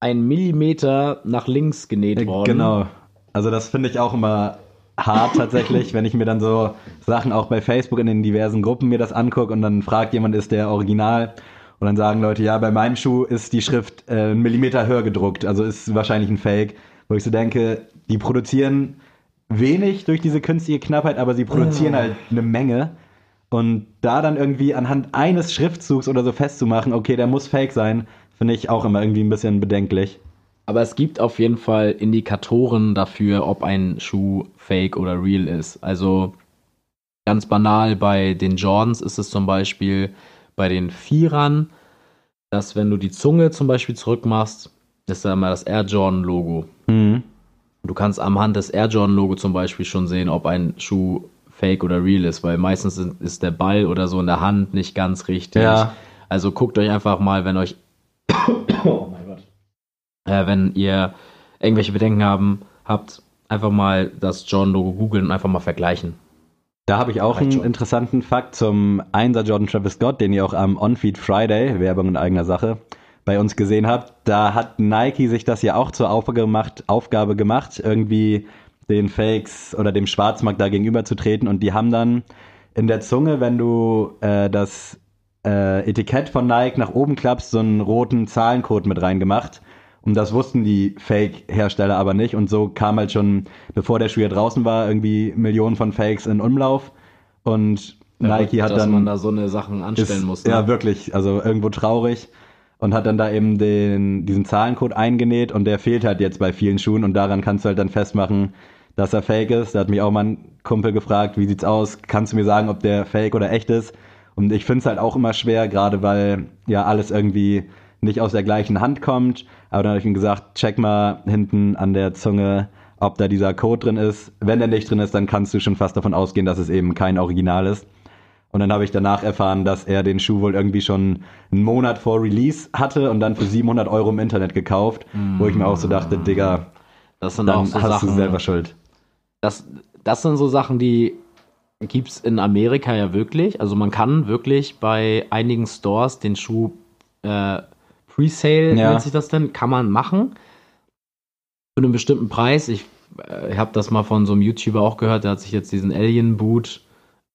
ein Millimeter nach links genäht Äh, worden. Genau. Also das finde ich auch immer hart tatsächlich, wenn ich mir dann so Sachen auch bei Facebook in den diversen Gruppen mir das angucke und dann fragt jemand, ist der Original? Und dann sagen Leute, ja, bei meinem Schuh ist die Schrift äh, einen Millimeter höher gedruckt, also ist wahrscheinlich ein Fake. Wo ich so denke, die produzieren wenig durch diese künstliche Knappheit, aber sie produzieren halt eine Menge. Und da dann irgendwie anhand eines Schriftzugs oder so festzumachen, okay, der muss fake sein, finde ich auch immer irgendwie ein bisschen bedenklich. Aber es gibt auf jeden Fall Indikatoren dafür, ob ein Schuh fake oder real ist. Also ganz banal bei den Jordans ist es zum Beispiel bei den Vierern, dass wenn du die Zunge zum Beispiel zurückmachst, ist da immer das Air Jordan Logo. Mhm. Du kannst am Hand des Air Jordan Logo zum Beispiel schon sehen, ob ein Schuh fake oder real ist, weil meistens ist der Ball oder so in der Hand nicht ganz richtig. Ja. Also guckt euch einfach mal, wenn euch oh mein Gott. Äh, wenn ihr irgendwelche Bedenken haben, habt, einfach mal das Jordan Logo googeln und einfach mal vergleichen. Da habe ich auch Reicht einen schon. interessanten Fakt zum Einser Jordan Travis Scott, den ihr auch am On-Feed Friday, Werbung in eigener Sache, bei uns gesehen habt. Da hat Nike sich das ja auch zur Aufgabe gemacht, Aufgabe gemacht irgendwie den Fakes oder dem Schwarzmarkt da gegenüber zu treten. Und die haben dann in der Zunge, wenn du äh, das äh, Etikett von Nike nach oben klappst, so einen roten Zahlencode mit reingemacht. Und das wussten die Fake-Hersteller aber nicht. Und so kam halt schon, bevor der Schuh ja draußen war, irgendwie Millionen von Fakes in Umlauf. Und Nike hat dass dann. man da so eine Sachen anstellen ist, muss. Ne? Ja, wirklich. Also irgendwo traurig. Und hat dann da eben den, diesen Zahlencode eingenäht und der fehlt halt jetzt bei vielen Schuhen und daran kannst du halt dann festmachen, dass er fake ist. Da hat mich auch mal ein Kumpel gefragt, wie sieht's aus? Kannst du mir sagen, ob der fake oder echt ist? Und ich finde es halt auch immer schwer, gerade weil ja alles irgendwie nicht aus der gleichen Hand kommt. Aber dann habe ich ihm gesagt, check mal hinten an der Zunge, ob da dieser Code drin ist. Wenn der nicht drin ist, dann kannst du schon fast davon ausgehen, dass es eben kein Original ist. Und dann habe ich danach erfahren, dass er den Schuh wohl irgendwie schon einen Monat vor Release hatte und dann für 700 Euro im Internet gekauft, wo ich mir auch so dachte, Digga, Das sind dann auch so hast Sachen. du selber Schuld. Das, das sind so Sachen, die gibt's in Amerika ja wirklich. Also man kann wirklich bei einigen Stores den Schuh äh, Presale, Ja. nennt sich das denn, kann man machen. Für einen bestimmten Preis. Ich äh, habe das mal von so einem YouTuber auch gehört, der hat sich jetzt diesen Alien Boot,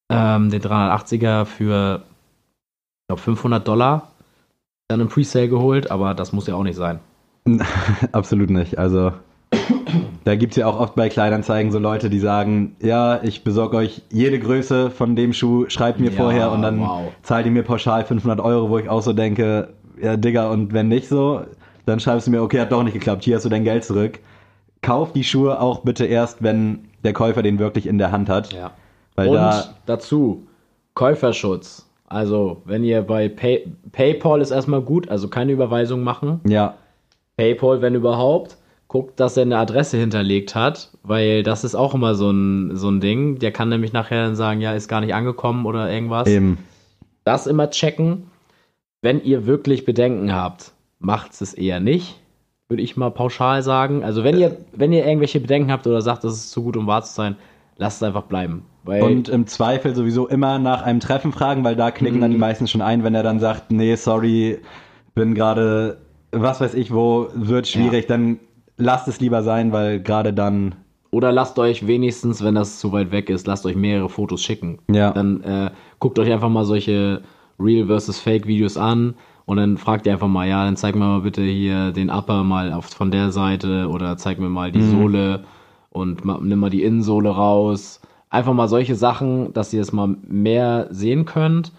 ähm, den 380er für, ich glaube, 500 Dollar dann im Presale geholt, aber das muss ja auch nicht sein. Absolut nicht. Also da gibt's ja auch oft bei Kleinanzeigen so Leute, die sagen, ja, ich besorge euch jede Größe von dem Schuh, schreibt mir Ja, vorher und dann wow. zahlt ihr mir pauschal 500 Euro, wo ich auch so denke, ja, Digga, und wenn nicht so, dann schreibst du mir, okay, hat doch nicht geklappt, hier hast du dein Geld zurück. Kauf die Schuhe auch bitte erst, wenn der Käufer den wirklich in der Hand hat. Ja. Weil Und da, dazu Käuferschutz. Also, wenn ihr bei Pay PayPal ist erstmal gut, also keine Überweisung machen. ja, PayPal, wenn überhaupt, guckt, dass er eine Adresse hinterlegt hat, weil das ist auch immer so ein, so ein Ding. Der kann nämlich nachher dann sagen, ja, ist gar nicht angekommen oder irgendwas. eben. Das immer checken. Wenn ihr wirklich Bedenken habt, macht es eher nicht, würde ich mal pauschal sagen. Also wenn ihr, wenn ihr irgendwelche Bedenken habt oder sagt, das ist zu gut, um wahr zu sein, lasst es einfach bleiben. Weil Und im Zweifel sowieso immer nach einem Treffen fragen, weil da knicken Mhm. dann die meisten schon ein, wenn er dann sagt, nee, sorry, bin gerade, was weiß ich wo, wird schwierig, dann lasst es lieber sein, weil gerade dann, Oder lasst euch wenigstens, wenn das zu weit weg ist, lasst euch mehrere Fotos schicken. Ja. Dann äh, guckt euch einfach mal solche Real versus Fake Videos an und dann fragt ihr einfach mal, ja, dann zeig mir mal bitte hier den Upper mal auf, von der Seite oder zeig mir mal die Sohle und nimm mal die Innensohle raus. Einfach mal solche Sachen, dass ihr es mal mehr sehen könnt.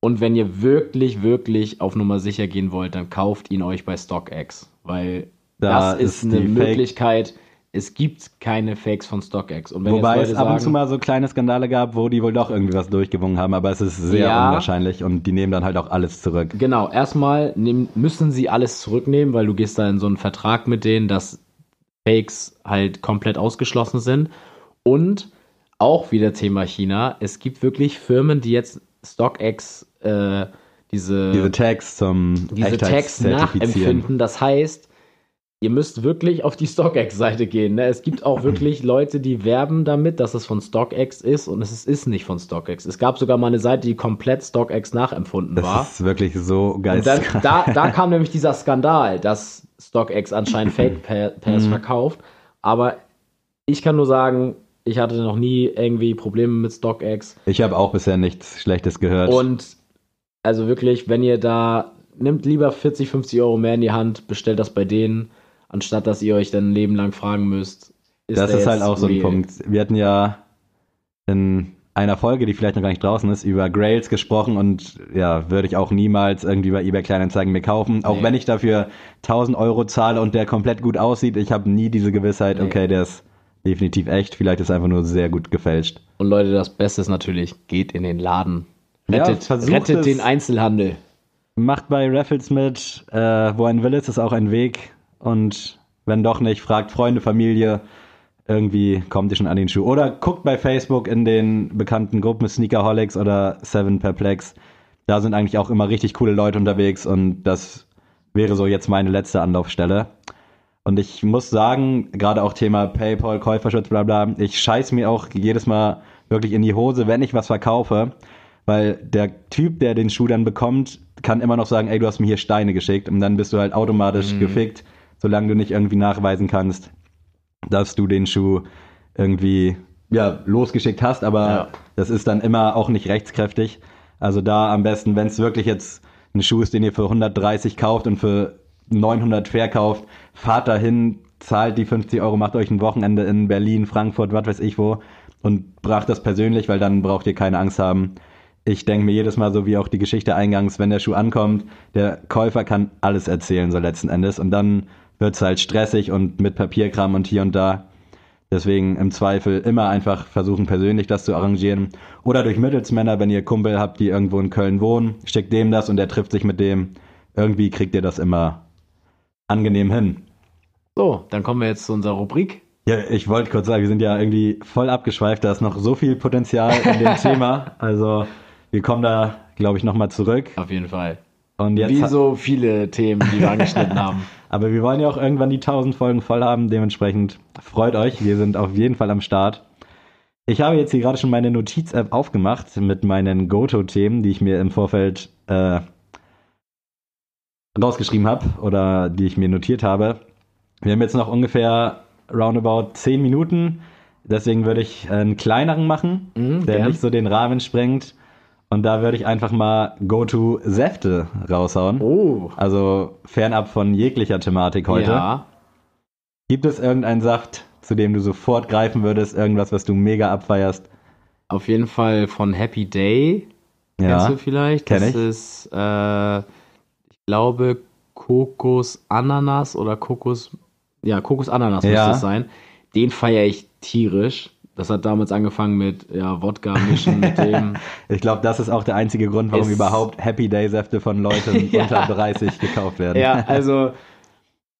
Und wenn ihr wirklich, wirklich auf Nummer sicher gehen wollt, dann kauft ihn euch bei StockX, weil Da das ist, ist eine Fake- Möglichkeit. Es gibt keine Fakes von StockX. Und wenn wobei es ab und zu mal so kleine Skandale gab, wo die wohl doch irgendwie was durchgewungen haben, aber es ist sehr Ja. unwahrscheinlich und die nehmen dann halt auch alles zurück. Genau, erstmal nehm, müssen sie alles zurücknehmen, weil du gehst da in so einen Vertrag mit denen, dass Fakes halt komplett ausgeschlossen sind. Und auch wieder Thema China. Es gibt wirklich Firmen, die jetzt StockX äh, diese, Diese Tags zum diese Tags nachempfinden. Das heißt, ihr müsst wirklich auf die StockX-Seite gehen. Ne? Es gibt auch wirklich Leute, die werben damit, dass es von StockX ist und es ist nicht von StockX. Es gab sogar mal eine Seite, die komplett StockX nachempfunden war. Das ist wirklich so Und dann, geil. da, da kam nämlich dieser Skandal, dass StockX anscheinend Fake Pa- Pairs verkauft. Aber ich kann nur sagen, ich hatte noch nie irgendwie Probleme mit StockX. Ich habe auch bisher nichts Schlechtes gehört. Und also wirklich, wenn ihr da, nimmt lieber 40, 50 Euro mehr in die Hand, bestellt das bei denen, anstatt dass ihr euch dann ein Leben lang fragen müsst. das der ist halt auch so ein real? Punkt. Wir hatten ja in einer Folge, die vielleicht noch gar nicht draußen ist, über Grails gesprochen und ja, würde ich auch niemals irgendwie bei eBay Kleinanzeigen mir kaufen. Auch Nee. wenn ich dafür 1000 Euro zahle und der komplett gut aussieht, ich habe nie diese Gewissheit, Nee. okay, der ist definitiv echt, vielleicht ist einfach nur sehr gut gefälscht. Und Leute, das Beste ist natürlich, geht in den Laden. Ja, Rettet, versucht rettet den Einzelhandel. Macht bei Raffles mit, äh, wo ein Will ist, ist auch ein Weg. Und wenn doch nicht, fragt Freunde, Familie. Irgendwie kommt ihr schon an den Schuh. Oder guckt bei Facebook in den bekannten Gruppen Sneakerholics oder Seven Perplex. Da sind eigentlich auch immer richtig coole Leute unterwegs und das wäre so jetzt meine letzte Anlaufstelle. Und ich muss sagen, gerade auch Thema PayPal, Käuferschutz, bla bla, ich scheiß mir auch jedes Mal wirklich in die Hose, wenn ich was verkaufe, weil der Typ, der den Schuh dann bekommt, kann immer noch sagen, ey, du hast mir hier Steine geschickt und dann bist du halt automatisch gefickt, solange du nicht irgendwie nachweisen kannst, dass du den Schuh irgendwie ja, losgeschickt hast, aber Ja. das ist dann immer auch nicht rechtskräftig. Also da am besten, wenn es wirklich jetzt ein Schuh ist, den ihr für 130 kauft und für 900 verkauft, fahrt dahin, zahlt die 50 Euro, macht euch ein Wochenende in Berlin, Frankfurt, was weiß ich wo und bracht das persönlich, weil dann braucht ihr keine Angst haben. Ich denke mir jedes Mal so wie auch die Geschichte eingangs, wenn der Schuh ankommt, der Käufer kann alles erzählen so letzten Endes und dann wird's halt stressig und mit Papierkram und hier und da. Deswegen im Zweifel immer einfach versuchen, persönlich das zu arrangieren. Oder durch Mittelsmänner, wenn ihr Kumpel habt, die irgendwo in Köln wohnen, schickt dem das und der trifft sich mit dem. Irgendwie kriegt ihr das immer angenehm hin. So, dann kommen wir jetzt zu unserer Rubrik. Ja, ich wollte kurz sagen, wir sind ja irgendwie voll abgeschweift, da ist noch so viel Potenzial in dem Thema. Also wir kommen da, glaube ich, nochmal zurück. Auf jeden Fall. Und jetzt Wie so viele Themen, die wir angeschnitten haben. Aber wir wollen ja auch irgendwann die 1000 Folgen voll haben. Dementsprechend freut euch. Wir sind auf jeden Fall am Start. Ich habe jetzt hier gerade schon meine Notiz-App aufgemacht mit meinen Goto-Themen, die ich mir im Vorfeld äh, rausgeschrieben habe oder die ich mir notiert habe. Wir haben jetzt noch ungefähr roundabout 10 Minuten. Deswegen würde ich einen kleineren machen, Mhm, der gern. nicht so den Rahmen sprengt. Und da würde ich einfach mal Go-To-Säfte raushauen. Oh. Also fernab von jeglicher Thematik heute. Ja. Gibt es irgendeinen Saft, zu dem du sofort greifen würdest? Irgendwas, was du mega abfeierst? Auf jeden Fall von Happy Day. Kennst Ja. du vielleicht? kenn das ich. ist, äh, glaube, Kokos Ananas oder Kokos, ja, Kokos Ananas Ja. müsste es sein. Den feiere ich tierisch. Das hat damals angefangen mit ja, Wodka mischen mit dem. Ich glaube, das ist auch der einzige Grund, warum überhaupt Happy Day Säfte von Leuten Ja. unter 30 gekauft werden. ja, also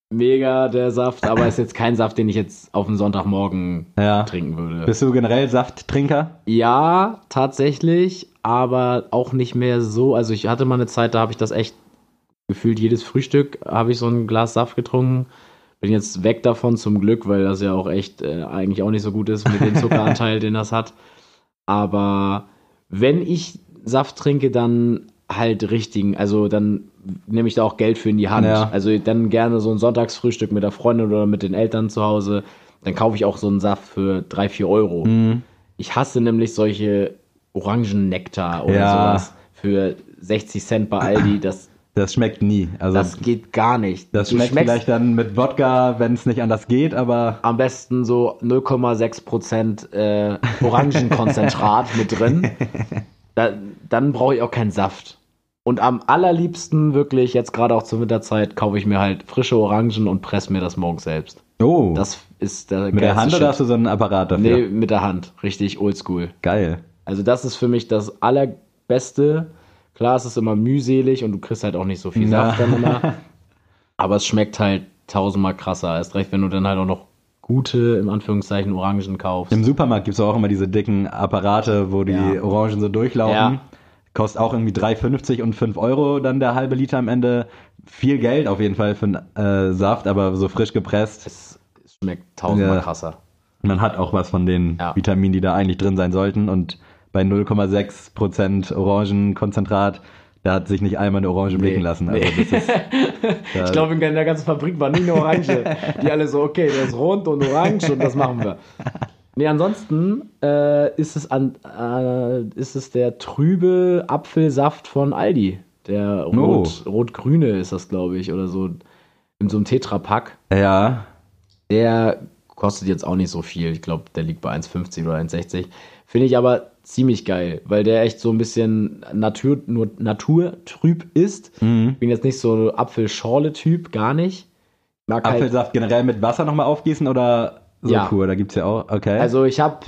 mega der Saft, aber ist jetzt kein Saft, den ich jetzt auf den Sonntagmorgen Ja. trinken würde. Bist du generell Safttrinker? Ja, tatsächlich, aber auch nicht mehr so. Also ich hatte mal eine Zeit, da habe ich das echt gefühlt jedes Frühstück habe ich so ein Glas Saft getrunken. Bin jetzt weg davon zum Glück, weil das ja auch echt äh, eigentlich auch nicht so gut ist mit dem Zuckeranteil, den das hat. Aber wenn ich Saft trinke, dann halt richtigen. Also dann nehme ich da auch Geld für in die Hand. Ja. Also dann gerne so ein Sonntagsfrühstück mit der Freundin oder mit den Eltern zu Hause. Dann kaufe ich auch so einen Saft für drei, vier Euro. Mhm. Ich hasse nämlich solche Orangennektar oder Ja. sowas für 60 Cent bei Aldi. Das, Das schmeckt nie. Also das das, geht gar nicht. Du schmeckt vielleicht dann mit Wodka, wenn es nicht anders geht, aber am besten so 0,6 Prozent äh, Orangenkonzentrat mit drin. Da, dann brauche ich auch keinen Saft. Und am allerliebsten wirklich, jetzt gerade auch zur Winterzeit, kaufe ich mir halt frische Orangen und presse mir das morgens selbst. oh, Das ist der mit der Hand Shit. oder hast du so einen Apparat dafür? Nee, mit der Hand. Richtig oldschool. Geil. Also das ist für mich das allerbeste. Klar, es ist immer mühselig und du kriegst halt auch nicht so viel. Saft dann immer. Aber es schmeckt halt tausendmal krasser. Erst recht, wenn du dann halt auch noch gute, im Anführungszeichen, Orangen kaufst. Im Supermarkt gibt es auch immer diese dicken Apparate, wo die Ja. Orangen so durchlaufen. Ja. Kostet auch irgendwie 3,50 und 5 Euro dann der halbe Liter am Ende. Viel Geld auf jeden Fall für einen äh, Saft, aber so frisch gepresst. Es, schmeckt tausendmal Ja. krasser. Man hat auch was von den. Vitaminen, die da eigentlich drin sein sollten. Und bei 0,6% Orangenkonzentrat, da hat sich nicht einmal eine Orange blicken lassen. Also Nee. das ist, da, Ich glaube, in der ganzen Fabrik war nie eine Orange. Die alle so, okay, der ist rund und orange und das machen wir. Nee, ansonsten äh, ist, es an, äh, ist es der trübe Apfelsaft von Aldi. Der rot, rot-grüne ist das, glaube ich, oder so. In so einem Tetrapack. ja, Der kostet jetzt auch nicht so viel. Ich glaube, der liegt bei 1,50 oder 1,60. Finde ich aber ziemlich geil, weil der echt so ein bisschen Natur, nur naturtrüb ist. Mhm. Bin jetzt nicht so Apfelschorle-Typ, gar nicht. Mag halt, Apfelsaft generell mit Wasser nochmal aufgießen oder so Ja. pur? Da gibt es ja auch, okay. also ich habe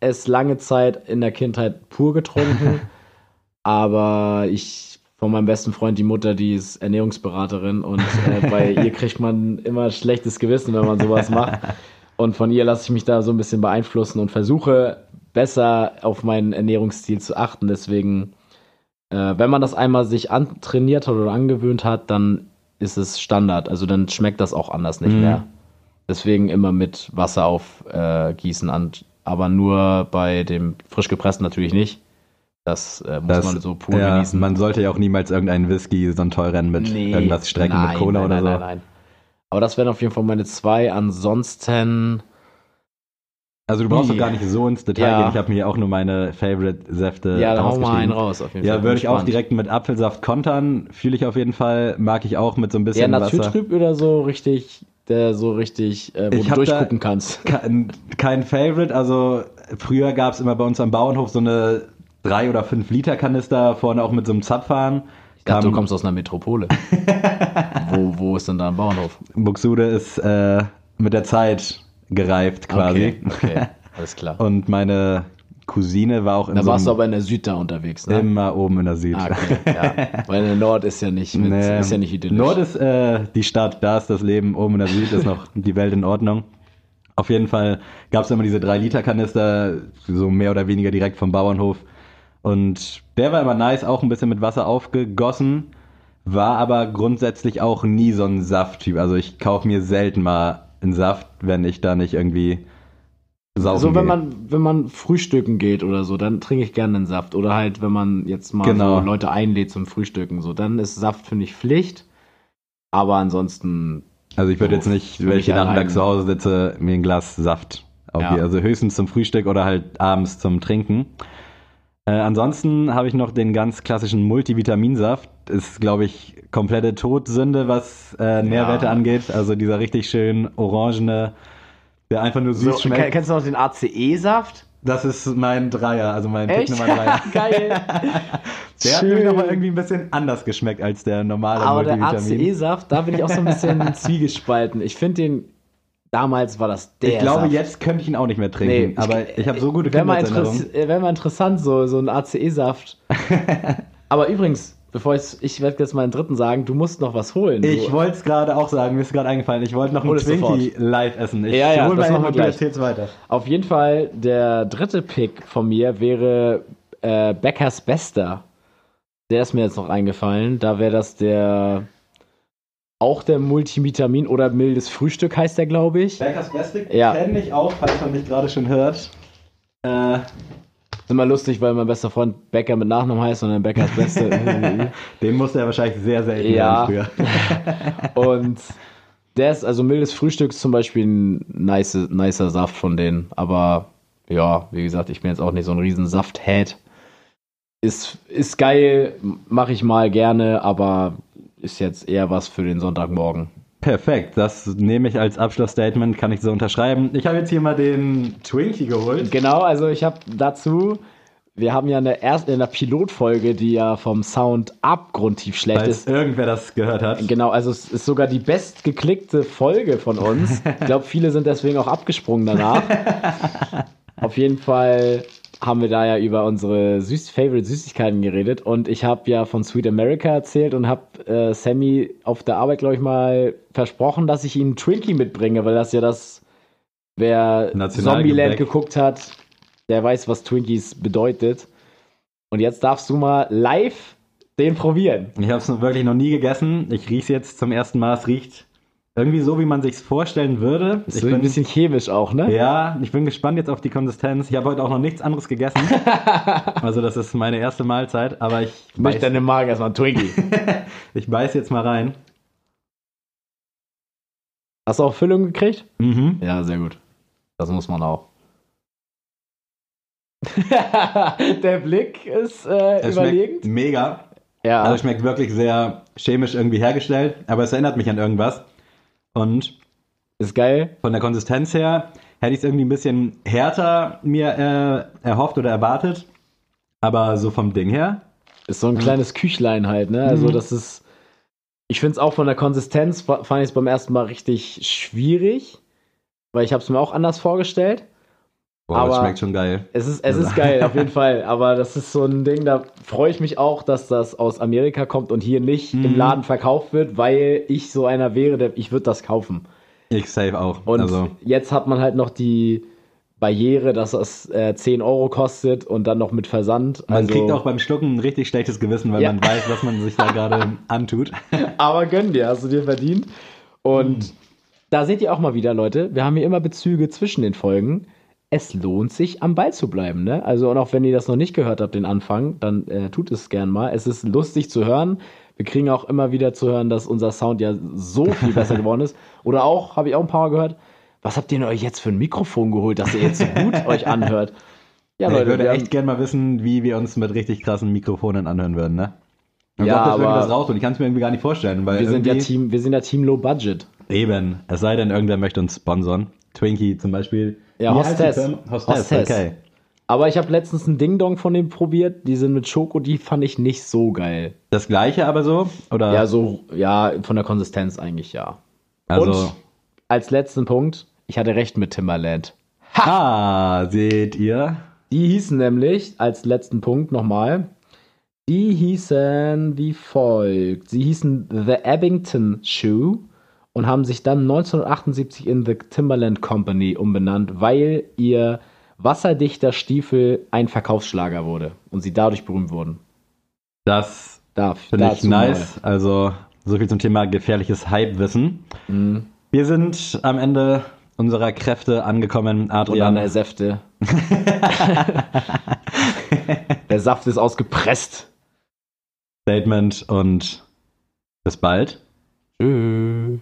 es lange Zeit in der Kindheit pur getrunken, aber ich von meinem besten Freund die Mutter, die ist Ernährungsberaterin und äh, bei ihr kriegt man immer schlechtes Gewissen, wenn man sowas macht. Und von ihr lasse ich mich da so ein bisschen beeinflussen und versuche besser auf meinen Ernährungsstil zu achten. Deswegen, äh, wenn man das einmal sich antrainiert hat oder angewöhnt hat, dann ist es Standard. Also dann schmeckt das auch anders nicht Mhm. mehr. Deswegen immer mit Wasser aufgießen, äh, aber nur bei dem frisch gepressten natürlich nicht. Das äh, muss Das- man so pur ja, genießen. man sollte ja auch niemals irgendeinen Whisky, so einen teuren mit Nee, irgendwas strecken nein, mit Cola nein, oder nein, so. Nein, nein. Aber das wären auf jeden Fall meine zwei. Ansonsten, Also du brauchst doch gar nicht so ins Detail Ja. gehen. Ich habe mir auch nur meine Favorite-Säfte ja, dann hau mal einen raus. Auf jeden Fall. Ja, würde ich auch direkt mit Apfelsaft kontern. Fühle ich auf jeden Fall. Mag ich auch mit so ein bisschen Wasser. naturtrüb oder so richtig, der so richtig, äh, wo Ich du durchgucken kannst. Kein, kein Favorite. Also früher gab es immer bei uns am Bauernhof so eine 3 oder 5 Liter Kanister, vorne auch mit so einem Zapfhahn. Ich dachte, Kam- du kommst aus einer Metropole. wo, wo ist denn da ein Bauernhof? Buxude ist äh, mit der Zeit gereift quasi. Okay, okay. alles klar. Und meine Cousine war auch in Da so warst du aber in der Süd da unterwegs, ne? immer oben in der Süd. Ah, okay, ja. Weil der Nord ist ja nicht, mit, Nee. ist ja nicht idyllisch. Nord ist äh, die Stadt, da ist das Leben, oben in der Süd ist noch die Welt in Ordnung. Auf jeden Fall gab es immer diese 3-Liter-Kanister, so mehr oder weniger direkt vom Bauernhof. Und der war immer nice, auch ein bisschen mit Wasser aufgegossen, war aber grundsätzlich auch nie so ein Safttyp. Also ich kaufe mir selten mal einen Saft, wenn ich da nicht irgendwie saufen so, wenn gehe. man, wenn man frühstücken geht oder so, dann trinke ich gerne einen Saft. Oder halt, wenn man jetzt mal Genau. so Leute einlädt zum Frühstücken, so, dann ist Saft, finde ich, Pflicht. Aber ansonsten, Also ich würde So, jetzt nicht, wenn ich den Nachmittag zu Hause sitze, mir ein Glas Saft Ja. aufgehe. Also höchstens zum Frühstück oder halt abends zum Trinken. Äh, ansonsten habe ich noch den ganz klassischen Multivitaminsaft. Ist, glaube ich, komplette Todsünde, was äh, Nährwerte Ja. angeht. Also dieser richtig schön orangene, der einfach nur süß so, schmeckt. kennst du noch den ACE-Saft? Das ist mein Dreier, also mein Pick Echt? Nummer Dreier. Geil. Der hat Schön. nämlich nochmal irgendwie ein bisschen anders geschmeckt als der normale Aber der. ACE-Saft, da bin ich auch so ein bisschen zwiegespalten. Ich finde den, damals war das der ich glaube, Saft. jetzt könnte ich ihn auch nicht mehr trinken. Nee, ich- aber ich habe so gute Wäre mal, Kindheitserinnerungen. interess wär mal interessant, so, so ein ACE-Saft. Aber übrigens, bevor ich, ich werde jetzt mal einen dritten sagen, du musst noch was holen. Ich wollte es gerade auch sagen, mir ist gerade eingefallen. Ich wollte noch einen es Twinkie live essen. Ich Ja, ja, hol das machen wir gleich. weiter. Auf jeden Fall, der dritte Pick von mir wäre äh, Beckers Bester. Der ist mir jetzt noch eingefallen. Da wäre das der. Auch der Multivitamin oder mildes Frühstück heißt der, glaube ich. Beckers Beste Ja. kenne ich auch, falls man mich gerade schon hört. Äh, Ist immer lustig, weil mein bester Freund Becker mit Nachnamen heißt und dann Beckers Beste. den musste er wahrscheinlich sehr selten Ja. früher. und der ist, also mildes Frühstück ist zum Beispiel ein nice, nicer Saft von denen. Aber ja, wie gesagt, ich bin jetzt auch nicht so ein riesen Saft-Head. Ist, ist geil, mache ich mal gerne, aber ist jetzt eher was für den Sonntagmorgen. Perfekt, das nehme ich als Abschlussstatement, kann ich so unterschreiben. Ich habe jetzt hier mal den Twinkie geholt. Genau, also ich habe dazu, wir haben ja eine erste, in der Pilotfolge, die ja vom Sound abgrundtief schlecht Falls ist. irgendwer das gehört hat. Genau, also es ist sogar die bestgeklickte Folge von uns. Ich glaube, viele sind deswegen auch abgesprungen danach. Auf jeden Fall haben wir da ja über unsere süß Favorite Süßigkeiten geredet und ich habe ja von Sweet America erzählt und habe äh, Sammy auf der Arbeit, glaube ich, mal versprochen, dass ich ihm Twinkie mitbringe, weil das ja das, wer. Zombieland geguckt hat, der weiß, was Twinkies bedeutet. Und jetzt darfst du mal live den probieren. Ich habe es wirklich noch nie gegessen. Ich rieche es jetzt zum ersten Mal. Es riecht irgendwie so, wie man sich vorstellen würde. Ist Ich so ein bin, bisschen chemisch auch, ne? ja, ich bin gespannt jetzt auf die Konsistenz. Ich habe heute auch noch nichts anderes gegessen. also das ist meine erste Mahlzeit, aber ich Möchte beiß, deine Magen erstmal ein Twinkie. ich beiß jetzt mal rein. Hast du auch Füllung gekriegt? Mhm. Ja, sehr gut. Das muss man auch. Der Blick ist äh, überlegend. schmeckt mega. Ja, Also schmeckt wirklich sehr chemisch irgendwie hergestellt, aber es erinnert mich an irgendwas. Und ist geil. von der Konsistenz her hätte ich es irgendwie ein bisschen härter mir äh, erhofft oder erwartet. Aber so vom Ding her. Ist so ein kleines Küchlein halt, ne? Also Mhm. das ist. Ich finde es auch von der Konsistenz fa- fand ich es beim ersten Mal richtig schwierig, weil ich habe es mir auch anders vorgestellt. Boah, Aber- das schmeckt schon geil. Es ist, es ist geil, auf jeden Fall. Aber das ist so ein Ding, da freue ich mich auch, dass das aus Amerika kommt und hier nicht im Mhm. Laden verkauft wird, weil ich so einer wäre, der ich würde das kaufen. Ich safe auch. Und also, jetzt hat man halt noch die Barriere, dass das äh, 10 Euro kostet und dann noch mit Versand. man also, kriegt auch beim Schlucken ein richtig schlechtes Gewissen, weil Ja. man weiß, was man sich da gerade antut. Aber gönn dir, hast du dir verdient. Und da seht ihr auch mal wieder, Leute, wir haben hier immer Bezüge zwischen den Folgen. Es lohnt sich, am Ball zu bleiben. Ne? Also, und auch wenn ihr das noch nicht gehört habt, den Anfang, dann äh, tut es gern mal. Es ist lustig zu hören. Wir kriegen auch immer wieder zu hören, dass unser Sound ja so viel besser geworden ist. Oder auch, habe ich auch ein paar Mal gehört, was habt ihr denn euch jetzt für ein Mikrofon geholt, dass ihr jetzt so gut euch anhört? Ja, ich Leute, würde wir echt haben, gern mal wissen, wie wir uns mit richtig krassen Mikrofonen anhören würden, ne? Und Ja, ob das aber- irgendwas raus und ich kann es mir irgendwie gar nicht vorstellen, weil wir sind ja Team, wir sind ja Team Low Budget. Eben, es sei denn, irgendwer möchte uns sponsern. Twinkie zum Beispiel. Ja, Wie Hostess. Hostess, Hostess. okay. Aber ich habe letztens einen Ding Dong von dem probiert. Die sind mit Schoko, die fand ich nicht so geil. Das gleiche aber so? Oder? Ja, so, ja, von der Konsistenz eigentlich ja. also, Und als letzten Punkt, ich hatte recht mit Timberland. ah, seht ihr? Die hießen nämlich, als letzten Punkt nochmal, die hießen wie folgt. Sie hießen The Abington Shoe und haben sich dann 1978 in The Timberland Company umbenannt, weil ihr wasserdichter Stiefel ein Verkaufsschlager wurde und sie dadurch berühmt wurden. Das Da, finde ich nice. Also, so viel zum Thema gefährliches Hype-Wissen. mal. Mhm. Wir sind am Ende unserer Kräfte angekommen. Adrian, Oder der Säfte. der Saft ist ausgepresst. Statement und bis bald. Tschüss.